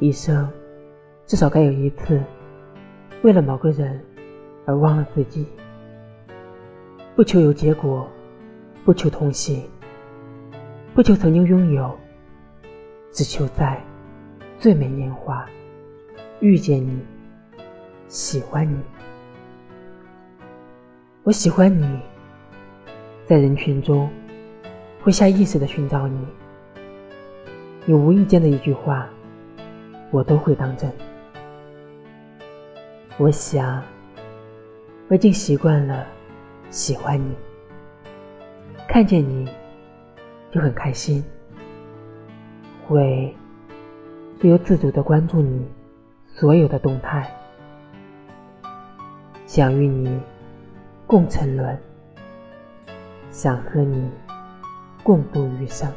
一生至少该有一次，为了某个人而忘了自己。不求有结果，不求同行，不求曾经拥有，只求在最美年华遇见你，喜欢你。我喜欢你，在人群中会下意识的寻找你，你无意间的一句话，我都会当真。我想，我已经习惯了。喜欢你，看见你就很开心，会不由自主的关注你所有的动态，想与你共沉沦，想和你共度余生。